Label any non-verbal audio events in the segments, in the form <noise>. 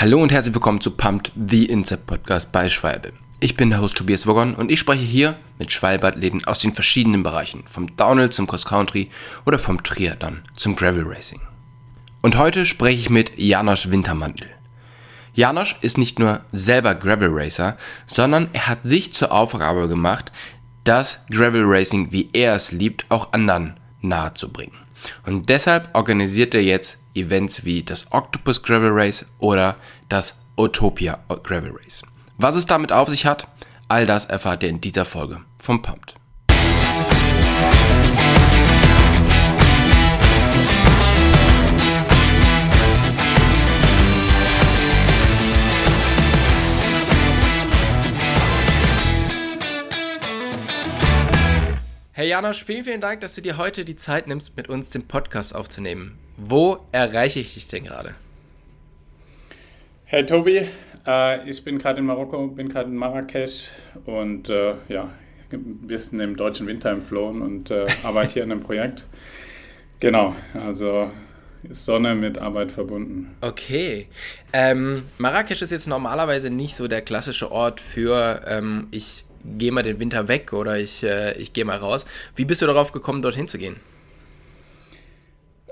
Hallo und herzlich willkommen zu Pumped, the Incept Podcast bei Schwalbe. Ich bin der Host Tobias Woggon und ich spreche hier mit Schwalbe-Athleten aus den verschiedenen Bereichen, vom Downhill zum Cross Country oder vom Triathlon zum Gravel Racing. Und heute spreche ich mit Janosch Wintermantel. Janosch ist nicht nur selber Gravel Racer, sondern er hat sich zur Aufgabe gemacht, das Gravel Racing, wie er es liebt, auch anderen nahezubringen. Und deshalb organisiert er jetzt Events wie das Octopus Gravel Race oder das Utopia Gravel Race. Was es damit auf sich hat, all das erfahrt ihr in dieser Folge vom Pumped. Hey Janosch, vielen, vielen Dank, dass du dir heute die Zeit nimmst, mit uns den Podcast aufzunehmen. Wo erreiche ich dich denn gerade? Hey Tobi, äh, ich bin gerade in Marokko, bin gerade in Marrakesch und äh, ja, ein bisschen im deutschen Winter entflohen und äh, <laughs> arbeite hier an einem Projekt. Genau, also ist Sonne mit Arbeit verbunden. Okay. Ähm, Marrakesch ist jetzt normalerweise nicht so der klassische Ort für ähm, ich gehe mal den Winter weg oder ich, äh, ich gehe mal raus. Wie bist du darauf gekommen, dorthin zu gehen?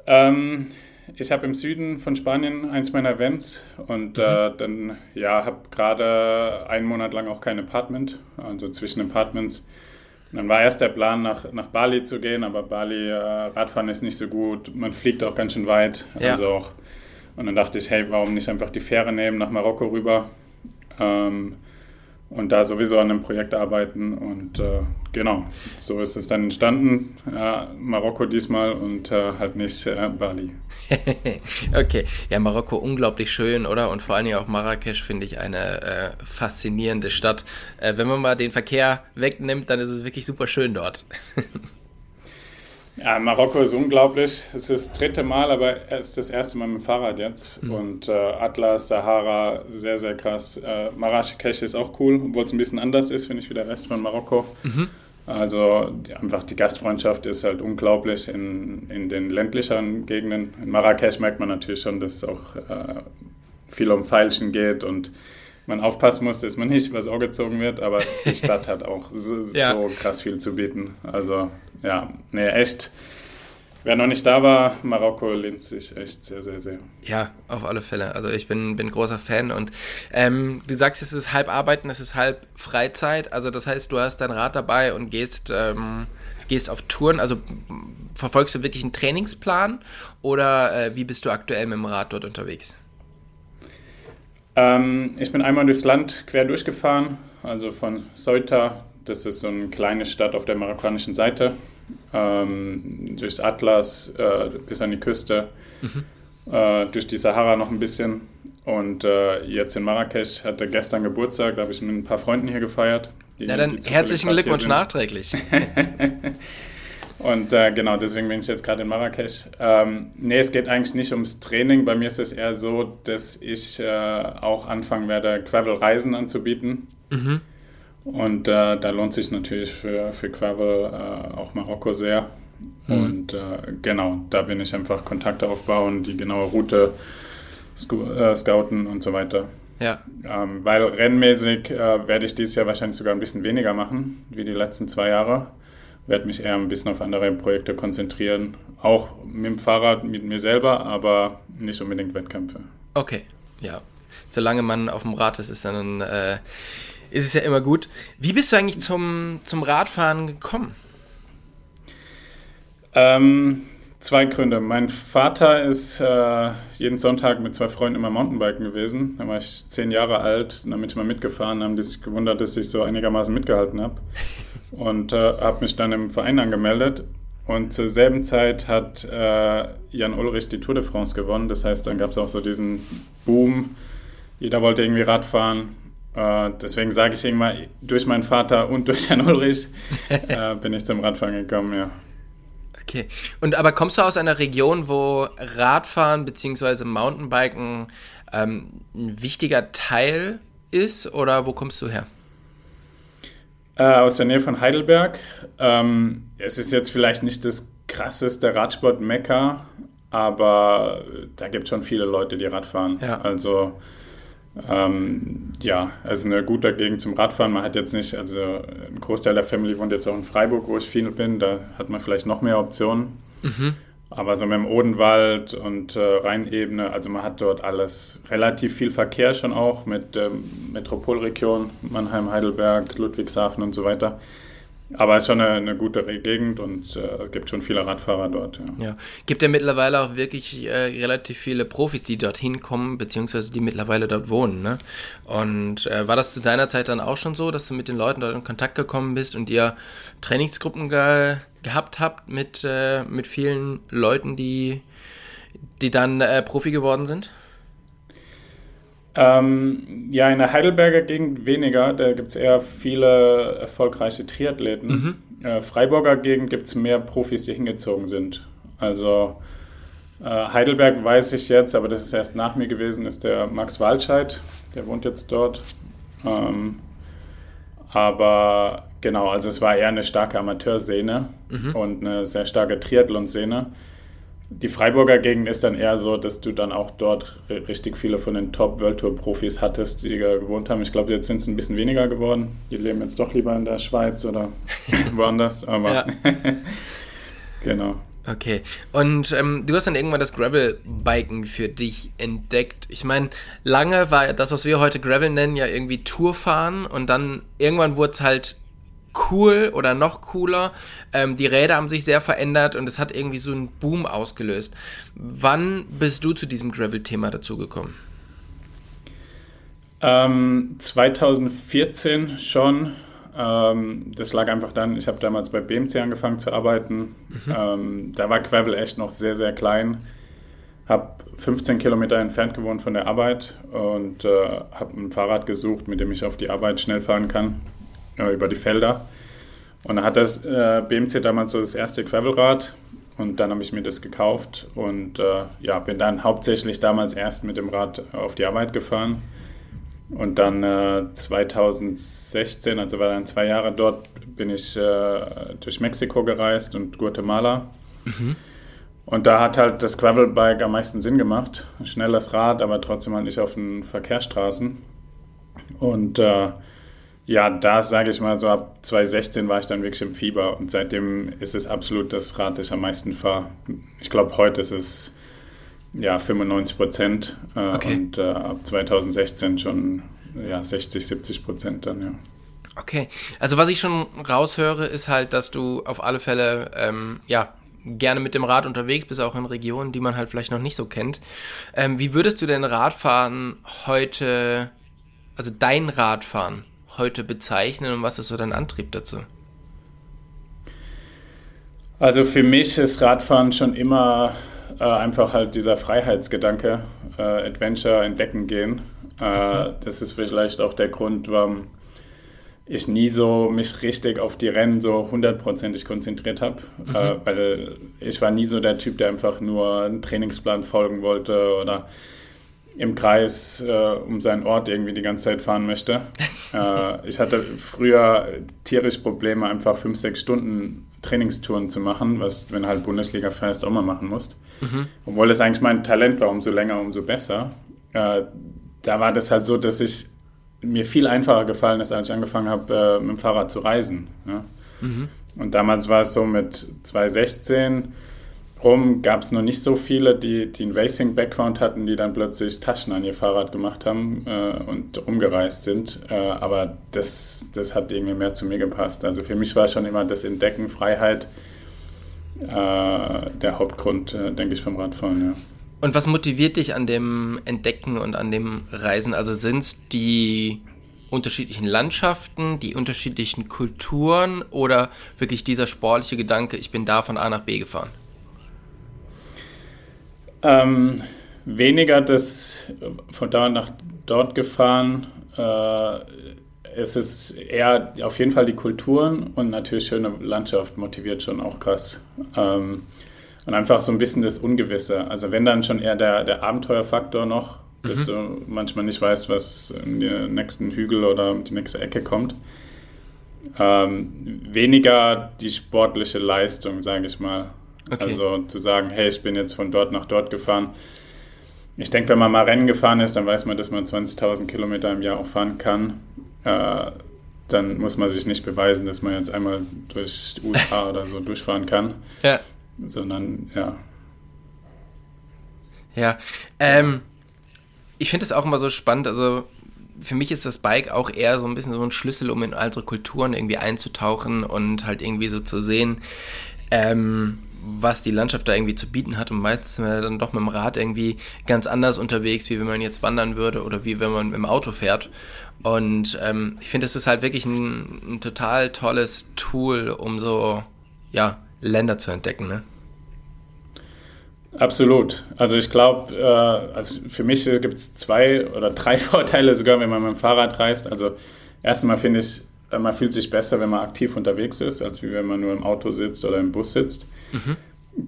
Ähm, ich habe im Süden von Spanien eins meiner Events und mhm. äh, dann ja, habe gerade einen Monat lang auch kein Apartment, also zwischen Apartments. Und dann war erst der Plan, nach, nach Bali zu gehen, aber Bali, äh, Radfahren ist nicht so gut, man fliegt auch ganz schön weit. Ja. Also auch, und dann dachte ich, hey, warum nicht einfach die Fähre nehmen nach Marokko rüber? Ähm, und da sowieso an einem Projekt arbeiten. Und äh, genau, so ist es dann entstanden. Ja, Marokko diesmal und äh, halt nicht äh, Bali. <laughs> okay, ja, Marokko unglaublich schön, oder? Und vor allen Dingen auch Marrakesch finde ich eine äh, faszinierende Stadt. Äh, wenn man mal den Verkehr wegnimmt, dann ist es wirklich super schön dort. <laughs> Ja, Marokko ist unglaublich. Es ist das dritte Mal, aber es ist das erste Mal mit dem Fahrrad jetzt. Mhm. Und äh, Atlas, Sahara, sehr, sehr krass. Äh, Marrakesch ist auch cool, obwohl es ein bisschen anders ist, finde ich, wie der Rest von Marokko. Mhm. Also die, einfach die Gastfreundschaft ist halt unglaublich in, in den ländlicheren Gegenden. In Marrakesch merkt man natürlich schon, dass es auch äh, viel um Feilschen geht und man aufpassen muss, dass man nicht übers Ohr gezogen wird, aber <laughs> die Stadt hat auch so, ja. so krass viel zu bieten. Also ja, nee, echt. Wer noch nicht da war, Marokko lehnt sich echt sehr, sehr, sehr. Ja, auf alle Fälle. Also ich bin, bin großer Fan und ähm, du sagst, es ist halb Arbeiten, es ist halb Freizeit. Also das heißt, du hast dein Rad dabei und gehst, ähm, gehst auf Touren. Also verfolgst du wirklich einen Trainingsplan oder äh, wie bist du aktuell mit dem Rad dort unterwegs? Ähm, ich bin einmal durchs Land quer durchgefahren, also von Ceuta, das ist so eine kleine Stadt auf der marokkanischen Seite, ähm, durchs Atlas äh, bis an die Küste, mhm. äh, durch die Sahara noch ein bisschen. Und äh, jetzt in Marrakesch hatte gestern Geburtstag, da habe ich mit ein paar Freunden hier gefeiert. Die, Na dann herzlichen Glückwunsch nachträglich. <laughs> <laughs> Und äh, genau, deswegen bin ich jetzt gerade in Marrakesch. Ähm, nee, es geht eigentlich nicht ums Training. Bei mir ist es eher so, dass ich äh, auch anfangen werde, Gravel-Reisen anzubieten. Mhm. Und äh, da lohnt sich natürlich für, für Gravel äh, auch Marokko sehr. Mhm. Und äh, genau, da bin ich einfach Kontakte aufbauen, die genaue Route äh, scouten und so weiter. Ja. Ähm, weil rennmäßig werde ich dieses Jahr wahrscheinlich sogar ein bisschen weniger machen, wie die letzten zwei Jahre werde mich eher ein bisschen auf andere Projekte konzentrieren. Auch mit dem Fahrrad, mit mir selber, aber nicht unbedingt Wettkämpfe. Okay, ja. Solange man auf dem Rad ist, ist dann äh, ist es ja immer gut. Wie bist du eigentlich zum, zum Radfahren gekommen? Ähm, zwei Gründe. Mein Vater ist äh, jeden Sonntag mit zwei Freunden immer Mountainbiken gewesen. Da war ich zehn Jahre alt, bin ich mal mitgefahren, haben die sich gewundert, dass ich so einigermaßen mitgehalten habe. Und äh, habe mich dann im Verein angemeldet. Und zur selben Zeit hat äh, Jan Ulrich die Tour de France gewonnen. Das heißt, dann gab es auch so diesen Boom. Jeder wollte irgendwie Radfahren. Äh, deswegen sage ich irgendwann, durch meinen Vater und durch Jan Ulrich <laughs> äh, bin ich zum Radfahren gekommen, ja. Okay. Und aber kommst du aus einer Region, wo Radfahren bzw. Mountainbiken ähm, ein wichtiger Teil ist oder wo kommst du her? Äh, aus der Nähe von Heidelberg. Ähm, es ist jetzt vielleicht nicht das krasseste Radsport-Mekka, aber da gibt es schon viele Leute, die Rad fahren. Ja. Also Ähm, ja, also eine gute Gegend zum Radfahren. Man hat jetzt nicht, also ein Großteil der Family wohnt jetzt auch in Freiburg, wo ich viel bin. Da hat man vielleicht noch mehr Optionen. Mhm. Aber so mit dem Odenwald und äh, Rheinebene, also man hat dort alles. Relativ viel Verkehr schon auch mit ähm, Metropolregion, Mannheim, Heidelberg, Ludwigshafen und so weiter. Aber es ist schon eine, eine gute Gegend und äh, gibt schon viele Radfahrer dort. Ja, ja. gibt ja mittlerweile auch wirklich äh, relativ viele Profis, die dorthin kommen, beziehungsweise die mittlerweile dort wohnen. Ne? Und äh, war das zu deiner Zeit dann auch schon so, dass du mit den Leuten dort in Kontakt gekommen bist und ihr Trainingsgruppen ge gehabt habt mit, äh, mit vielen Leuten, die, die dann äh, Profi geworden sind? Ähm, ja, in der Heidelberger Gegend weniger. Da gibt es eher viele erfolgreiche Triathleten. Mhm. Äh, Freiburger Gegend gibt es mehr Profis, die hingezogen sind. Also äh, Heidelberg weiß ich jetzt, aber das ist erst nach mir gewesen, ist der Max Walscheid. Der wohnt jetzt dort. Ähm, aber genau, also es war eher eine starke Amateurszene mhm. und eine sehr starke Triathlon-Szene. Die Freiburger Gegend ist dann eher so, dass du dann auch dort richtig viele von den Top-World Tour-Profis hattest, die gewohnt haben. Ich glaube, jetzt sind es ein bisschen weniger geworden. Die leben jetzt doch lieber in der Schweiz oder <laughs> woanders. Aber ja. <laughs> genau. Okay. Und ähm, du hast dann irgendwann das Gravel-Biken für dich entdeckt. Ich meine, lange war das, was wir heute Gravel nennen, ja irgendwie Tourfahren und dann irgendwann wurde es halt cool oder noch cooler. Ähm, die Räder haben sich sehr verändert und es hat irgendwie so einen Boom ausgelöst. Wann bist du zu diesem Gravel-Thema dazugekommen? Ähm, 2014 schon. Ähm, das lag einfach dann, ich habe damals bei BMC angefangen zu arbeiten. Mhm. Ähm, da war Gravel echt noch sehr, sehr klein. Habe 15 Kilometer entfernt gewohnt von der Arbeit und äh, habe ein Fahrrad gesucht, mit dem ich auf die Arbeit schnell fahren kann äh, über die Felder. Und dann hat das äh, BMC damals so das erste Gravelrad und dann habe ich mir das gekauft und äh, ja, bin dann hauptsächlich damals erst mit dem Rad auf die Arbeit gefahren. Und dann äh, 2016, also war dann zwei Jahre dort, bin ich äh, durch Mexiko gereist und Guatemala. Mhm. Und da hat halt das Gravelbike am meisten Sinn gemacht. Schnelles Rad, aber trotzdem halt nicht auf den Verkehrsstraßen. Und äh, ja, da sage ich mal, so ab 2016 war ich dann wirklich im Fieber und seitdem ist es absolut das Rad, das ich am meisten fahre. Ich glaube, heute ist es ja 95 Prozent äh, okay. und äh, ab 2016 schon ja, 60, 70 Prozent dann, ja. Okay, also was ich schon raushöre, ist halt, dass du auf alle Fälle ähm, ja gerne mit dem Rad unterwegs bist, auch in Regionen, die man halt vielleicht noch nicht so kennt. Ähm, wie würdest du denn Radfahren heute, also dein Radfahren heute bezeichnen und was ist so dein Antrieb dazu? Also für mich ist Radfahren schon immer äh, einfach halt dieser Freiheitsgedanke, äh, Adventure entdecken gehen. Äh, mhm. Das ist vielleicht auch der Grund, warum ich nie so mich richtig auf die Rennen so hundertprozentig konzentriert habe, mhm. äh, weil ich war nie so der Typ, der einfach nur einen Trainingsplan folgen wollte oder im Kreis äh, um seinen Ort irgendwie die ganze Zeit fahren möchte. <laughs> äh, ich hatte früher tierisch Probleme, einfach fünf, sechs Stunden Trainingstouren zu machen, was, wenn halt Bundesliga fährst, auch mal machen musst. Mhm. Obwohl das eigentlich mein Talent war, umso länger, umso besser. Äh, da war das halt so, dass ich mir viel einfacher gefallen ist, als ich angefangen habe, äh, mit dem Fahrrad zu reisen. Ja? Mhm. Und damals war es so mit 2016 rum gab es noch nicht so viele, die, die einen Racing-Background hatten, die dann plötzlich Taschen an ihr Fahrrad gemacht haben äh, und rumgereist sind. Äh, aber das, das hat irgendwie mehr zu mir gepasst. Also für mich war schon immer das Entdecken, Freiheit äh, der Hauptgrund, äh, denke ich, vom Radfahren. Ja. Und was motiviert dich an dem Entdecken und an dem Reisen? Also sind es die unterschiedlichen Landschaften, die unterschiedlichen Kulturen oder wirklich dieser sportliche Gedanke, ich bin da von A nach B gefahren? Ähm, weniger das von da nach dort gefahren. Äh, es ist eher auf jeden Fall die Kulturen und natürlich schöne Landschaft motiviert schon auch krass. Ähm, und einfach so ein bisschen das Ungewisse. Also wenn dann schon eher der, der Abenteuerfaktor noch, mhm. dass du manchmal nicht weißt, was in den nächsten Hügel oder die nächste Ecke kommt. Ähm, weniger die sportliche Leistung, sage ich mal. Okay. Also zu sagen, hey, ich bin jetzt von dort nach dort gefahren. ich denke, wenn man mal Rennen gefahren ist, dann weiß man, dass man 20.000 Kilometer im Jahr auch fahren kann. Äh, dann muss man sich nicht beweisen, dass man jetzt einmal durch die USA oder so durchfahren kann. Ja. Sondern, ja. Ja. Ähm, ich finde es auch immer so spannend. Also, für mich ist das Bike auch eher so ein bisschen so ein Schlüssel, um in andere Kulturen irgendwie einzutauchen und halt irgendwie so zu sehen, ähm, was die Landschaft da irgendwie zu bieten hat. Und meistens sind wir dann doch mit dem Rad irgendwie ganz anders unterwegs, wie wenn man jetzt wandern würde oder wie wenn man im Auto fährt. Und ähm, ich finde, das ist halt wirklich ein, ein, total tolles Tool, um so, ja, Länder zu entdecken, ne? Absolut. Also ich glaube, äh, also für mich gibt es zwei oder drei <laughs> Vorteile sogar, wenn man mit dem Fahrrad reist. Also erstmal finde ich, man fühlt sich besser, wenn man aktiv unterwegs ist, als wie wenn man nur im Auto sitzt oder im Bus sitzt. Mhm.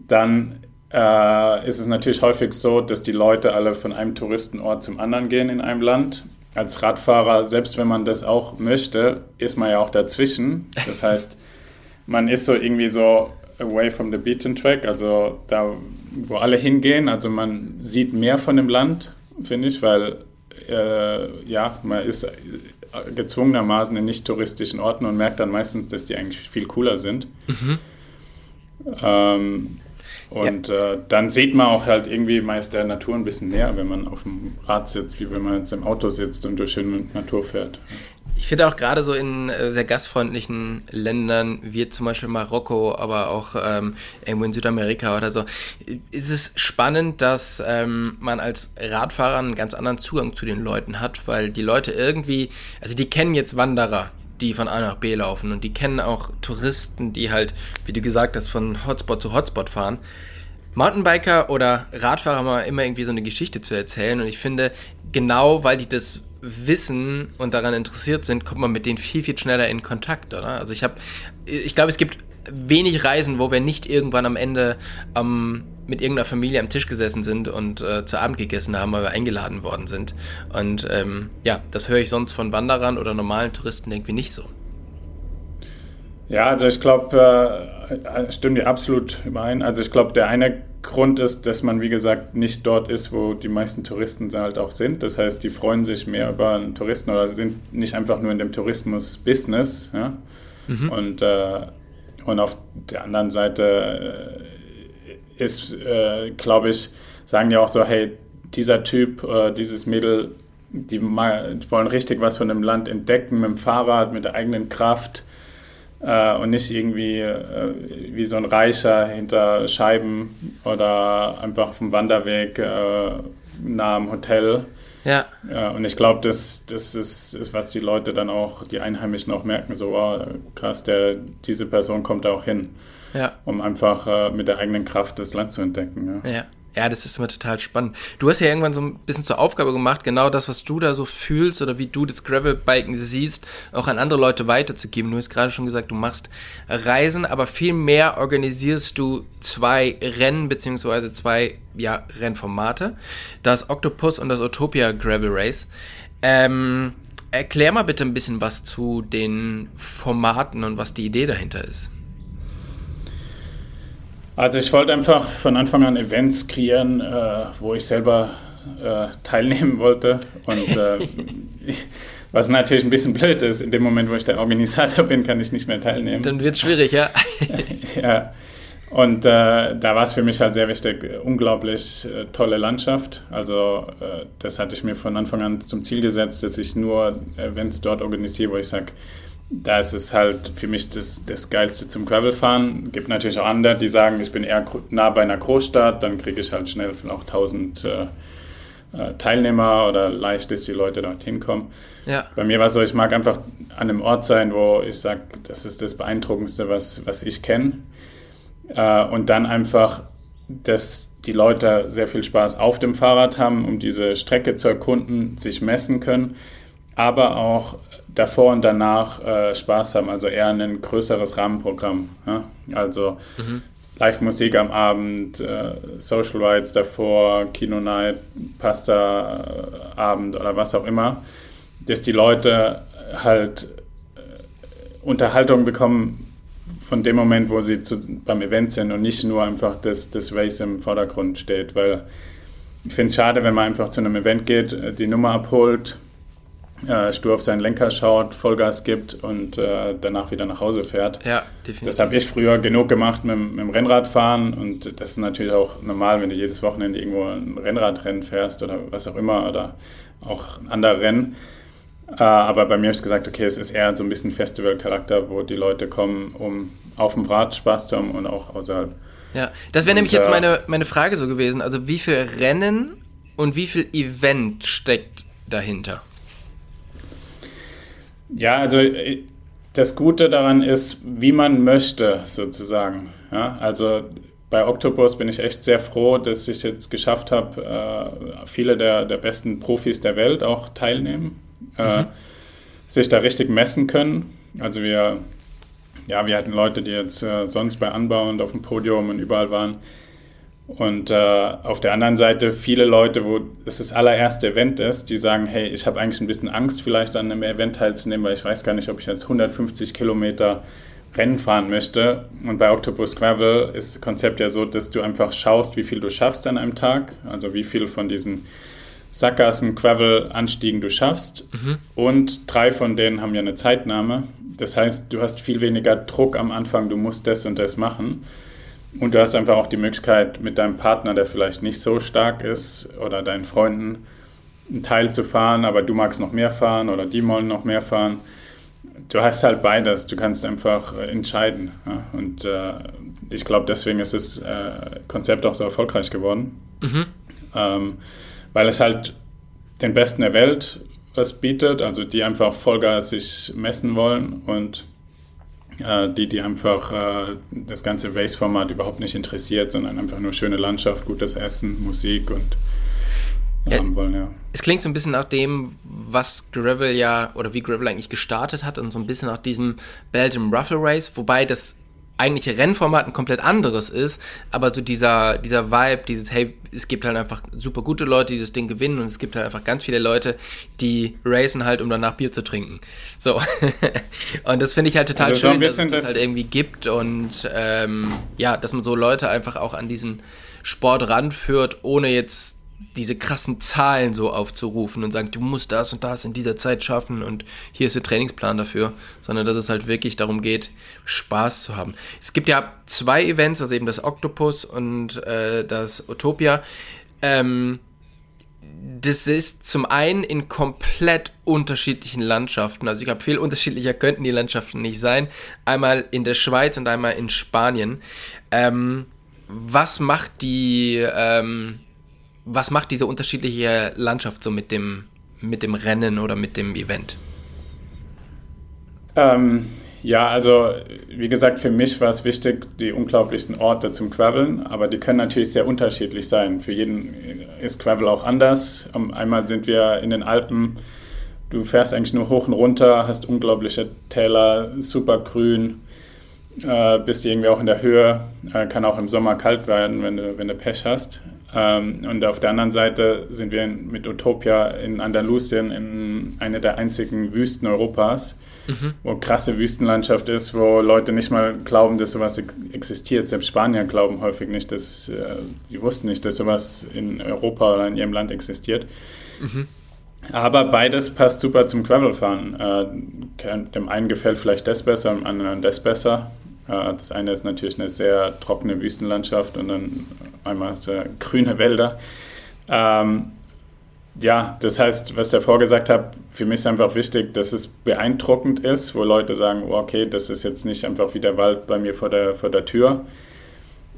Dann äh, ist es natürlich häufig so, dass die Leute alle von einem Touristenort zum anderen gehen in einem Land. Als Radfahrer, selbst wenn man das auch möchte, ist man ja auch dazwischen. Das heißt, <laughs> man ist so irgendwie so away from the beaten track, also da, wo alle hingehen. Also man sieht mehr von dem Land, finde ich, weil äh, ja, man ist gezwungenermaßen in nicht touristischen Orten und merkt dann meistens, dass die eigentlich viel cooler sind. Mhm. Ähm, und ja. äh, dann sieht man auch halt irgendwie meist der Natur ein bisschen näher, wenn man auf dem Rad sitzt, wie wenn man jetzt im Auto sitzt und durch die Natur fährt. Ich finde auch gerade so in äh, sehr gastfreundlichen Ländern, wie zum Beispiel Marokko, aber auch ähm, irgendwo in Südamerika oder so, ist es spannend, dass ähm, man als Radfahrer einen ganz anderen Zugang zu den Leuten hat, weil die Leute irgendwie, also die kennen jetzt Wanderer, die von A nach B laufen und die kennen auch Touristen, die halt, wie du gesagt hast, von Hotspot zu Hotspot fahren. Mountainbiker oder Radfahrer haben immer irgendwie so eine Geschichte zu erzählen und ich finde, genau weil die das wissen und daran interessiert sind, kommt man mit denen viel, viel schneller in Kontakt, oder? Also ich habe, ich glaube, es gibt wenig Reisen, wo wir nicht irgendwann am Ende ähm, mit irgendeiner Familie am Tisch gesessen sind und äh, zu Abend gegessen haben, weil wir eingeladen worden sind. Und ähm, ja, das höre ich sonst von Wanderern oder normalen Touristen irgendwie nicht so. Ja, also ich glaube, äh, stimmt dir absolut überein. Also ich glaube, der eine Grund ist, dass man, wie gesagt, nicht dort ist, wo die meisten Touristen halt auch sind. Das heißt, die freuen sich mehr über einen Touristen oder sind nicht einfach nur in dem Tourismus-Business. Ja? Mhm. Und, äh, und auf der anderen Seite äh, ist, äh, glaube ich, sagen die auch so, hey, dieser Typ, äh, dieses Mädel, die, mal, die wollen richtig was von dem Land entdecken mit dem Fahrrad, mit der eigenen Kraft äh, und nicht irgendwie äh, wie so ein Reicher hinter Scheiben oder einfach auf dem Wanderweg äh, nah am Hotel. Ja. ja und ich glaube, das, das ist, ist, was die Leute dann auch, die Einheimischen auch merken, so oh, krass, der, diese Person kommt da auch hin, ja. um einfach äh, mit der eigenen Kraft das Land zu entdecken. Ja. ja. Ja, das ist immer total spannend. Du hast ja irgendwann so ein bisschen zur Aufgabe gemacht, genau das, was du da so fühlst oder wie du das Gravelbiken siehst, auch an andere Leute weiterzugeben. Du hast gerade schon gesagt, du machst Reisen, aber viel mehr organisierst du zwei Rennen beziehungsweise zwei ja, Rennformate. Das Octopus und das Utopia Gravel Race. Ähm, erklär mal bitte ein bisschen was zu den Formaten und was die Idee dahinter ist. Also ich wollte einfach von Anfang an Events kreieren, äh, wo ich selber äh, teilnehmen wollte. Und äh, <laughs> was natürlich ein bisschen blöd ist, in dem Moment, wo ich der Organisator bin, kann ich nicht mehr teilnehmen. Dann wird es schwierig, ja. <laughs> ja. Und äh, da war es für mich halt sehr wichtig, unglaublich äh, tolle Landschaft. Also äh, das hatte ich mir von Anfang an zum Ziel gesetzt, dass ich nur Events dort organisiere, wo ich sage, da ist es halt für mich das, das Geilste zum Gravelfahren. Gibt natürlich auch andere, die sagen, ich bin eher nah bei einer Großstadt, dann kriege ich halt schnell auch 1000 äh, äh, Teilnehmer oder leicht ist, die Leute dorthin kommen. Ja. Bei mir war es so, ich mag einfach an einem Ort sein, wo ich sage, das ist das Beeindruckendste, was, was ich kenne. Äh, und dann einfach, dass die Leute sehr viel Spaß auf dem Fahrrad haben, um diese Strecke zu erkunden, sich messen können, aber auch davor und danach äh, Spaß haben, also eher ein größeres Rahmenprogramm. Ja? Also mhm. Live-Musik am Abend, äh, Social Rides davor, Kino-Night, Pasta-Abend oder was auch immer, dass die Leute halt äh, Unterhaltung bekommen von dem Moment, wo sie zu, beim Event sind und nicht nur einfach das, das Race im Vordergrund steht, weil ich finde es schade, wenn man einfach zu einem Event geht, äh, die Nummer abholt, äh, stur auf seinen Lenker schaut, Vollgas gibt und äh, danach wieder nach Hause fährt. Ja, definitiv. Das habe ich früher genug gemacht mit, mit, dem Rennradfahren und das ist natürlich auch normal, wenn du jedes Wochenende irgendwo ein Rennradrennen fährst oder was auch immer oder auch ein anderer Rennen. Äh, aber bei mir habe ich gesagt, okay, es ist eher so ein bisschen Festivalcharakter, wo die Leute kommen, um auf dem Rad Spaß zu haben und auch außerhalb. Ja, das wäre nämlich jetzt meine, meine Frage so gewesen. Also wie viel Rennen und wie viel Event steckt dahinter? Ja, also äh, das Gute daran ist, wie man möchte, sozusagen. Ja, also bei Octopus bin ich echt sehr froh, dass ich jetzt geschafft habe, äh, viele der, der besten Profis der Welt auch teilnehmen, äh, mhm. sich da richtig messen können. Also wir ja, wir hatten Leute, die jetzt sonst bei Anbau und auf dem Podium und überall waren. Und äh, auf der anderen Seite viele Leute, wo es das allererste Event ist, die sagen, hey, ich habe eigentlich ein bisschen Angst, vielleicht an einem Event teilzunehmen, weil ich weiß gar nicht, ob ich jetzt 150 Kilometer Rennen fahren möchte. Und bei Octopus Gravel ist das Konzept ja so, dass du einfach schaust, wie viel du schaffst an einem Tag, also wie viel von diesen Sackgassen, Gravel-Anstiegen du schaffst. Mhm. Und drei von denen haben ja eine Zeitnahme. Das heißt, du hast viel weniger Druck am Anfang, du musst das und das machen. Und du hast einfach auch die Möglichkeit, mit deinem Partner, der vielleicht nicht so stark ist, oder deinen Freunden einen Teil zu fahren, aber du magst noch mehr fahren oder die wollen noch mehr fahren. Du hast halt beides, du kannst einfach äh, entscheiden. Ja? Und äh, ich glaube, deswegen ist das äh, Konzept auch so erfolgreich geworden. Mhm. Ähm, weil es halt den Besten der Welt was bietet, also die einfach Vollgas sich messen wollen und die, die einfach äh, das ganze Race-Format überhaupt nicht interessiert, sondern einfach nur schöne Landschaft, gutes Essen, Musik und ja, haben wollen, ja. Es klingt so ein bisschen nach dem, was Gravel ja, oder wie Gravel eigentlich gestartet hat und so ein bisschen nach diesem Belgium Ruffle Race, wobei das eigentliche Rennformat ein komplett anderes ist, aber so dieser, dieser Vibe, dieses, hey, es gibt halt einfach super gute Leute, die das Ding gewinnen und es gibt halt einfach ganz viele Leute, die racen halt, um danach Bier zu trinken. So. <laughs> und das finde ich halt total also schön, dass es das, das halt irgendwie gibt und ähm, ja, dass man so Leute einfach auch an diesen Sport ranführt, ohne jetzt diese krassen Zahlen so aufzurufen und sagen, du musst das und das in dieser Zeit schaffen und hier ist der Trainingsplan dafür, sondern dass es halt wirklich darum geht, Spaß zu haben. Es gibt ja zwei Events, also eben das Octopus und äh, das Utopia. Ähm, das ist zum einen in komplett unterschiedlichen Landschaften. Also ich glaube, viel unterschiedlicher könnten die Landschaften nicht sein. Einmal in der Schweiz und einmal in Spanien. Ähm, was macht die ähm, was macht diese unterschiedliche Landschaft so mit dem, mit dem Rennen oder mit dem Event? Ähm, ja, also wie gesagt, für mich war es wichtig, die unglaublichsten Orte zum Graveln, aber die können natürlich sehr unterschiedlich sein. Für jeden ist Gravel auch anders. Einmal sind wir in den Alpen, du fährst eigentlich nur hoch und runter, hast unglaubliche Täler, super grün, äh, bist irgendwie auch in der Höhe, äh, kann auch im Sommer kalt werden, wenn du, wenn du Pech hast. Ähm, und auf der anderen Seite sind wir mit Utopia in Andalusien, in einer der einzigen Wüsten Europas, mhm. wo krasse Wüstenlandschaft ist, wo Leute nicht mal glauben, dass sowas existiert. Selbst Spanier glauben häufig nicht, dass, äh, die wussten nicht, dass sowas in Europa oder in ihrem Land existiert. Mhm. Aber beides passt super zum Gravelfahren. Äh, dem einen gefällt vielleicht das besser, dem anderen das besser. Äh, das eine ist natürlich eine sehr trockene Wüstenlandschaft und dann einmal hast du grüne Wälder. Ähm, ja, das heißt, was ich davor gesagt habe, für mich ist einfach wichtig, dass es beeindruckend ist, wo Leute sagen, oh, okay, das ist jetzt nicht einfach wie der Wald bei mir vor der, vor der Tür.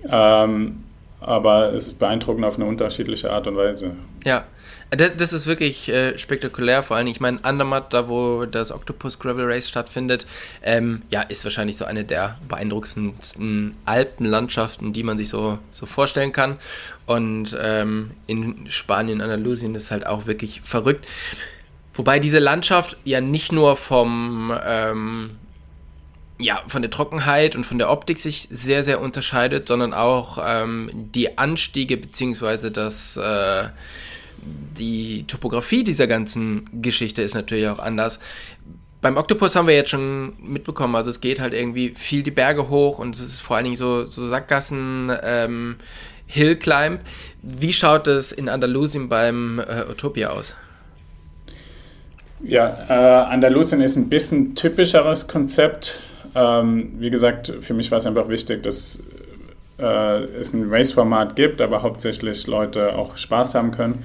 Ähm, aber es ist beeindruckend auf eine unterschiedliche Art und Weise. Ja, das ist wirklich äh, spektakulär, vor allem, ich meine, Andermatt, da wo das Octopus Gravel Race stattfindet, ähm, ja, ist wahrscheinlich so eine der beeindruckendsten Alpenlandschaften, die man sich so, so vorstellen kann. Und ähm, in Spanien, Andalusien ist halt auch wirklich verrückt. Wobei diese Landschaft ja nicht nur vom, ähm, ja, von der Trockenheit und von der Optik sich sehr, sehr unterscheidet, sondern auch ähm, die Anstiege beziehungsweise das, äh, die Topografie dieser ganzen Geschichte ist natürlich auch anders. Beim Oktopus haben wir jetzt schon mitbekommen, also es geht halt irgendwie viel die Berge hoch und es ist vor allen Dingen so, so Sackgassen, ähm, Hillclimb. Wie schaut es in Andalusien beim äh, Utopia aus? Ja, äh, Andalusien ist ein bisschen typischeres Konzept. Ähm, wie gesagt, für mich war es einfach wichtig, dass äh, es ein Race-Format gibt, aber hauptsächlich Leute auch Spaß haben können.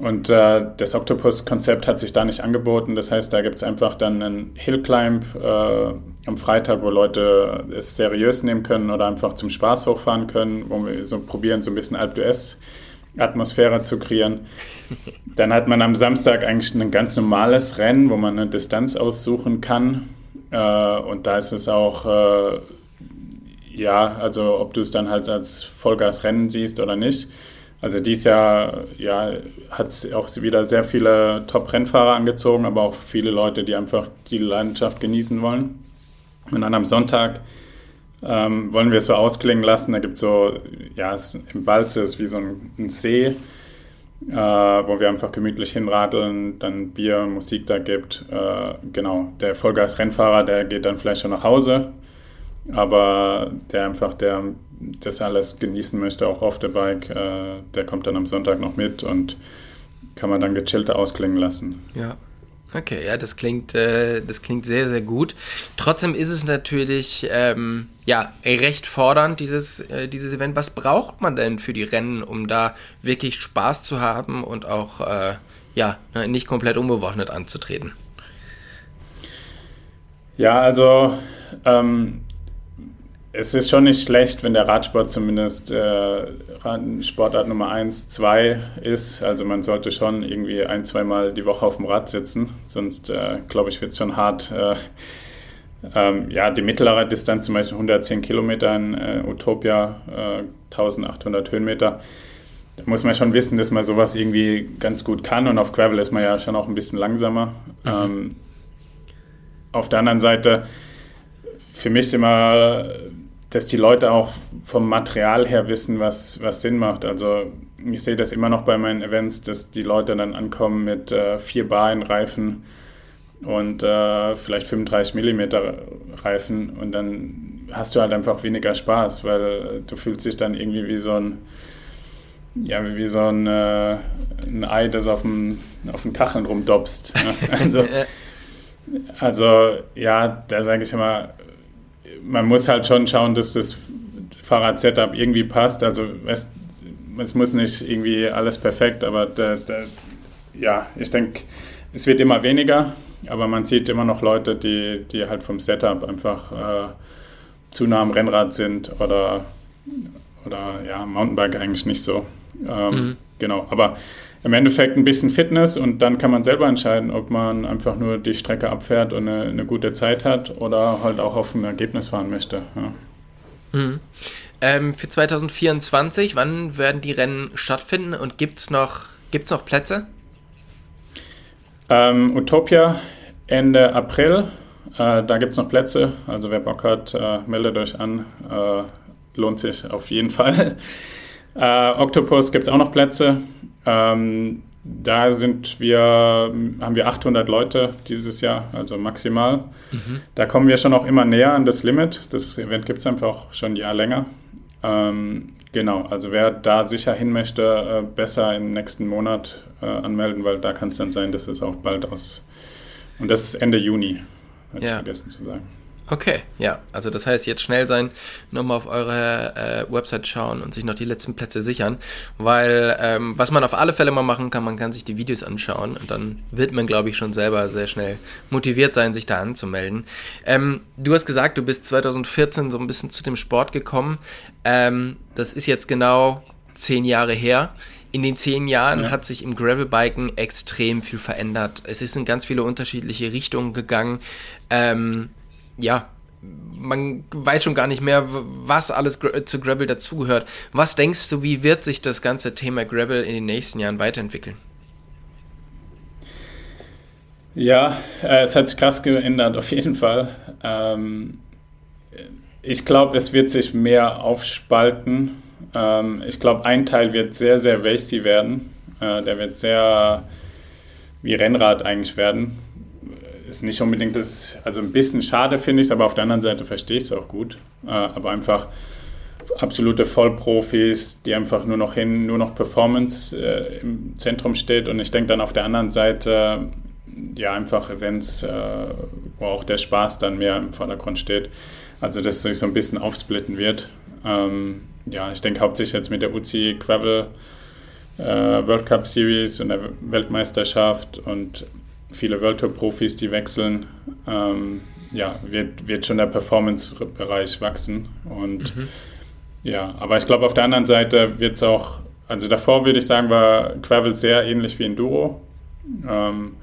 Und äh, das Octopus-Konzept hat sich da nicht angeboten. Das heißt, da gibt es einfach dann einen Hillclimb äh, am Freitag, wo Leute es seriös nehmen können oder einfach zum Spaß hochfahren können, wo wir so probieren, so ein bisschen Alp d'Huez Atmosphäre zu kreieren. <laughs> Dann hat man am Samstag eigentlich ein ganz normales Rennen, wo man eine Distanz aussuchen kann. Äh, und da ist es auch, äh, ja, also ob du es dann halt als Vollgasrennen siehst oder nicht. Also dieses Jahr ja, hat es auch wieder sehr viele Top-Rennfahrer angezogen, aber auch viele Leute, die einfach die Leidenschaft genießen wollen. Und dann am Sonntag ähm, wollen wir es so ausklingen lassen. Da gibt es so, ja, es, im Balze ist wie so ein, ein See, äh, wo wir einfach gemütlich hinradeln, dann Bier, Musik da gibt. Äh, genau, der Vollgas-Rennfahrer, der geht dann vielleicht schon nach Hause, aber der einfach, der das alles genießen möchte, auch auf der Bike, äh, der kommt dann am Sonntag noch mit und kann man dann gechillter ausklingen lassen. Ja. Okay, ja, das klingt, äh, das klingt sehr, sehr gut. Trotzdem ist es natürlich ähm, ja recht fordernd dieses, äh, dieses Event. Was braucht man denn für die Rennen, um da wirklich Spaß zu haben und auch äh, ja ne, nicht komplett unbewaffnet anzutreten? Ja, also ähm, es ist schon nicht schlecht, wenn der Radsport zumindest äh, Sportart Nummer 1, 2 ist. Also man sollte schon irgendwie ein, zweimal die Woche auf dem Rad sitzen. Sonst, äh, glaube ich, wird es schon hart. Äh, ähm, ja, die mittlere Distanz, zum Beispiel 110 Kilometer in äh, Utopia, 1800 äh, Höhenmeter. Da muss man schon wissen, dass man sowas irgendwie ganz gut kann. Und auf Gravel ist man ja schon auch ein bisschen langsamer. Mhm. Ähm, auf der anderen Seite, für mich ist immer dass die Leute auch vom Material her wissen, was, was Sinn macht. Also ich sehe das immer noch bei meinen Events, dass die Leute dann ankommen mit äh, vier Bar in Reifen und äh, vielleicht 35 Millimeter Reifen und dann hast du halt einfach weniger Spaß, weil du fühlst dich dann irgendwie wie so ein ja, wie so ein, äh, ein Ei, das auf dem, auf dem Kacheln rumdopst. Ne? <laughs> Also, also ja, da sage ich immer, man muss halt schon schauen, dass das Fahrrad-Setup irgendwie passt. Also es, es, muss nicht irgendwie alles perfekt, aber der, der, ja, ich denke, es wird immer weniger, aber man sieht immer noch Leute, die, die halt vom Setup einfach äh, zu nah am Rennrad sind oder, oder ja, Mountainbike eigentlich nicht so. Ähm, mhm. Genau, aber im Endeffekt ein bisschen Fitness und dann kann man selber entscheiden, ob man einfach nur die Strecke abfährt und eine, eine gute Zeit hat oder halt auch auf ein Ergebnis fahren möchte. Ja. Mhm. Ähm, für 2024, wann werden die Rennen stattfinden und gibt es noch, gibt's noch Plätze? Ähm, Utopia Ende April, äh, da gibt es noch Plätze. Also wer Bock hat, äh, meldet euch an. Äh, lohnt sich auf jeden Fall. <laughs> Äh, Octopus gibt es auch noch Plätze. Ähm, da sind wir, haben wir 800 Leute dieses Jahr, also maximal. Mhm. Da kommen wir schon auch immer näher an das Limit. Das Event gibt es einfach auch schon ein Jahr länger. Ähm, genau, also wer da sicher hin möchte, äh, besser im nächsten Monat äh, anmelden, weil da kann es dann sein, dass es auch bald aus. Und das ist Ende Juni, hatte ja. ich vergessen zu sagen. Okay, ja. Also das heißt, jetzt schnell sein, nochmal auf eure äh, Website schauen und sich noch die letzten Plätze sichern. Weil ähm, was man auf alle Fälle mal machen kann, man kann sich die Videos anschauen und dann wird man, glaube ich, schon selber sehr schnell motiviert sein, sich da anzumelden. Ähm, du hast gesagt, du bist 2014 so ein bisschen zu dem Sport gekommen. Ähm, das ist jetzt genau zehn Jahre her. In den zehn Jahren ja. hat sich im Gravelbiken extrem viel verändert. Es ist in ganz viele unterschiedliche Richtungen gegangen. Ähm, ja, man weiß schon gar nicht mehr, was alles zu Gravel dazugehört. Was denkst du, wie wird sich das ganze Thema Gravel in den nächsten Jahren weiterentwickeln? Ja, äh, es hat sich krass geändert, auf jeden Fall. Ähm, ich glaube, es wird sich mehr aufspalten. Ähm, ich glaube, ein Teil wird sehr, sehr racy werden. Äh, der wird sehr wie Rennrad eigentlich werden ist nicht unbedingt das, also ein bisschen schade finde ich es, aber auf der anderen Seite verstehe ich es auch gut. Äh, aber einfach absolute Vollprofis, die einfach nur noch hin, nur noch Performance äh, im Zentrum steht. Und ich denke dann auf der anderen Seite, ja, einfach Events, äh, wo auch der Spaß dann mehr im Vordergrund steht. Also, dass sich so ein bisschen aufsplitten wird. Ähm, ja, ich denke hauptsächlich jetzt mit der UCI Gravel äh, World Cup Series und der Weltmeisterschaft und viele World Tour Profis, die wechseln. Ähm, ja, wird, wird schon der Performance-Bereich wachsen. Und mhm. ja, aber ich glaube, auf der anderen Seite wird es auch, also davor würde ich sagen, war Gravel sehr ähnlich wie Enduro. Ähm,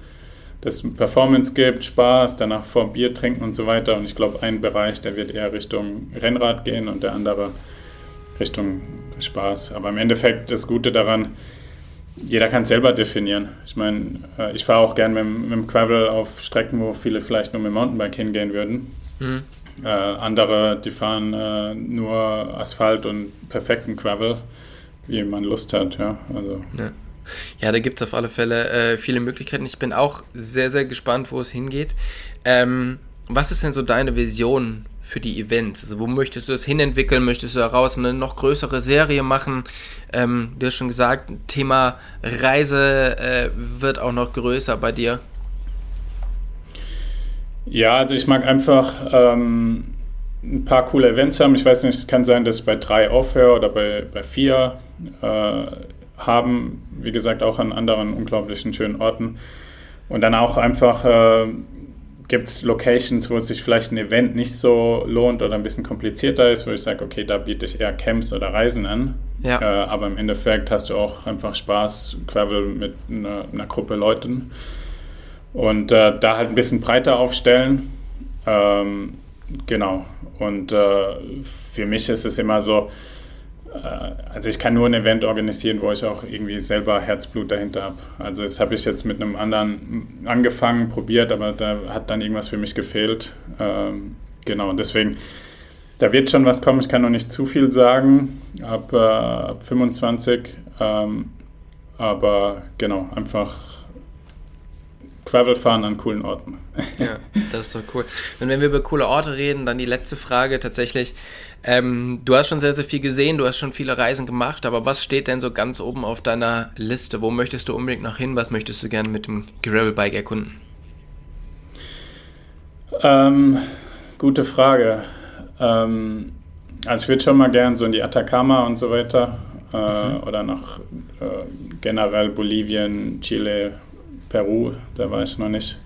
das Performance gibt, Spaß, danach vor Bier trinken und so weiter. Und ich glaube, ein Bereich, der wird eher Richtung Rennrad gehen und der andere Richtung Spaß. Aber im Endeffekt das Gute daran, jeder kann es selber definieren. Ich meine, äh, ich fahre auch gern mit, mit dem Gravel auf Strecken, wo viele vielleicht nur mit dem Mountainbike hingehen würden. Mhm. Äh, andere, die fahren äh, nur Asphalt und perfekten Gravel, wie man Lust hat. Ja, also. ja. Ja, da gibt es auf alle Fälle äh, viele Möglichkeiten. Ich bin auch sehr, sehr gespannt, wo es hingeht. Ähm, was ist denn so deine Vision für die Events? Also wo möchtest du es hinentwickeln? Möchtest du daraus eine noch größere Serie machen? Ähm, du hast schon gesagt, Thema Reise äh, wird auch noch größer bei dir. Ja, also ich mag einfach ähm, ein paar coole Events haben. Ich weiß nicht, es kann sein, dass bei drei aufhöre oder bei, bei vier. Äh, haben, wie gesagt, auch an anderen unglaublichen schönen Orten. Und dann auch einfach äh, gibt es Locations, wo es sich vielleicht ein Event nicht so lohnt oder ein bisschen komplizierter ist, wo ich sage, okay, da biete ich eher Camps oder Reisen an. Ja. Äh, aber im Endeffekt hast du auch einfach Spaß, Gravel mit einer, einer Gruppe Leuten. Und äh, da halt ein bisschen breiter aufstellen. Ähm, genau. Und äh, für mich ist es immer so, also ich kann nur ein Event organisieren, wo ich auch irgendwie selber Herzblut dahinter habe. Also das habe ich jetzt mit einem anderen angefangen, probiert, aber da hat dann irgendwas für mich gefehlt. Ähm, genau, und deswegen, da wird schon was kommen. Ich kann noch nicht zu viel sagen, ab, äh, ab 25. Ähm, aber genau, einfach Gravel fahren an coolen Orten. ja, das ist doch cool. Und wenn wir über coole Orte reden, dann die letzte Frage tatsächlich. Ähm, du hast schon sehr, sehr viel gesehen, du hast schon viele Reisen gemacht, aber was steht denn so ganz oben auf deiner Liste? Wo möchtest du unbedingt noch hin? Was möchtest du gerne mit dem Gravel-Bike erkunden? Ähm, gute Frage. Ähm, also ich würde schon mal gern so in die Atacama und so weiter äh, mhm. oder nach äh, generell Bolivien, Chile, Peru, da war ich noch nicht.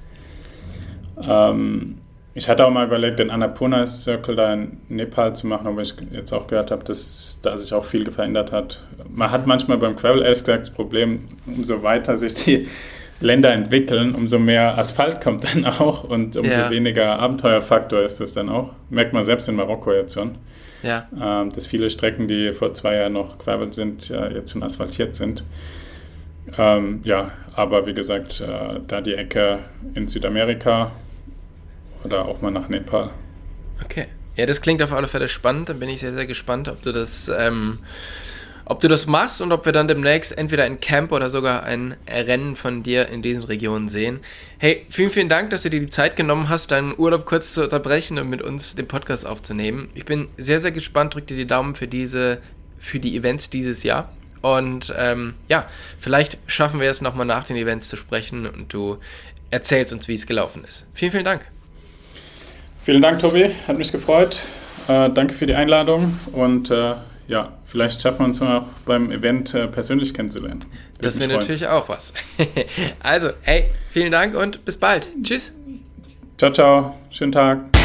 Ähm, ich hatte auch mal überlegt, den Annapurna Circle da in Nepal zu machen, aber ich jetzt auch gehört habe, dass da sich auch viel verändert hat. Man hat manchmal beim Gravel ehrlich gesagt das Problem, umso weiter sich die Länder entwickeln, umso mehr Asphalt kommt dann <laughs> auch und umso ja. weniger Abenteuerfaktor ist das dann auch. Merkt man selbst in Marokko jetzt schon. Ja. Ähm, dass viele Strecken, die vor zwei Jahren noch Gravel sind, ja, jetzt schon asphaltiert sind. Ähm, ja, aber wie gesagt, äh, da die Ecke in Südamerika oder auch mal nach Nepal. Okay. Ja, das klingt auf alle Fälle spannend. Dann bin ich sehr, sehr gespannt, ob du das, ähm, ob du das machst und ob wir dann demnächst entweder ein Camp oder sogar ein Rennen von dir in diesen Regionen sehen. Hey, vielen, vielen Dank, dass du dir die Zeit genommen hast, deinen Urlaub kurz zu unterbrechen und mit uns den Podcast aufzunehmen. Ich bin sehr, sehr gespannt. Drück dir die Daumen für diese, für die Events dieses Jahr. Und ähm, ja, vielleicht schaffen wir es nochmal nach den Events zu sprechen und du erzählst uns, wie es gelaufen ist. Vielen, vielen Dank. Vielen Dank, Tobi. Hat mich gefreut. Äh, danke für die Einladung und äh, ja, vielleicht schaffen wir uns mal beim Event äh, persönlich kennenzulernen. Würde das wäre natürlich auch was. <laughs> also, hey, vielen Dank und bis bald. Tschüss. Ciao, ciao. Schönen Tag.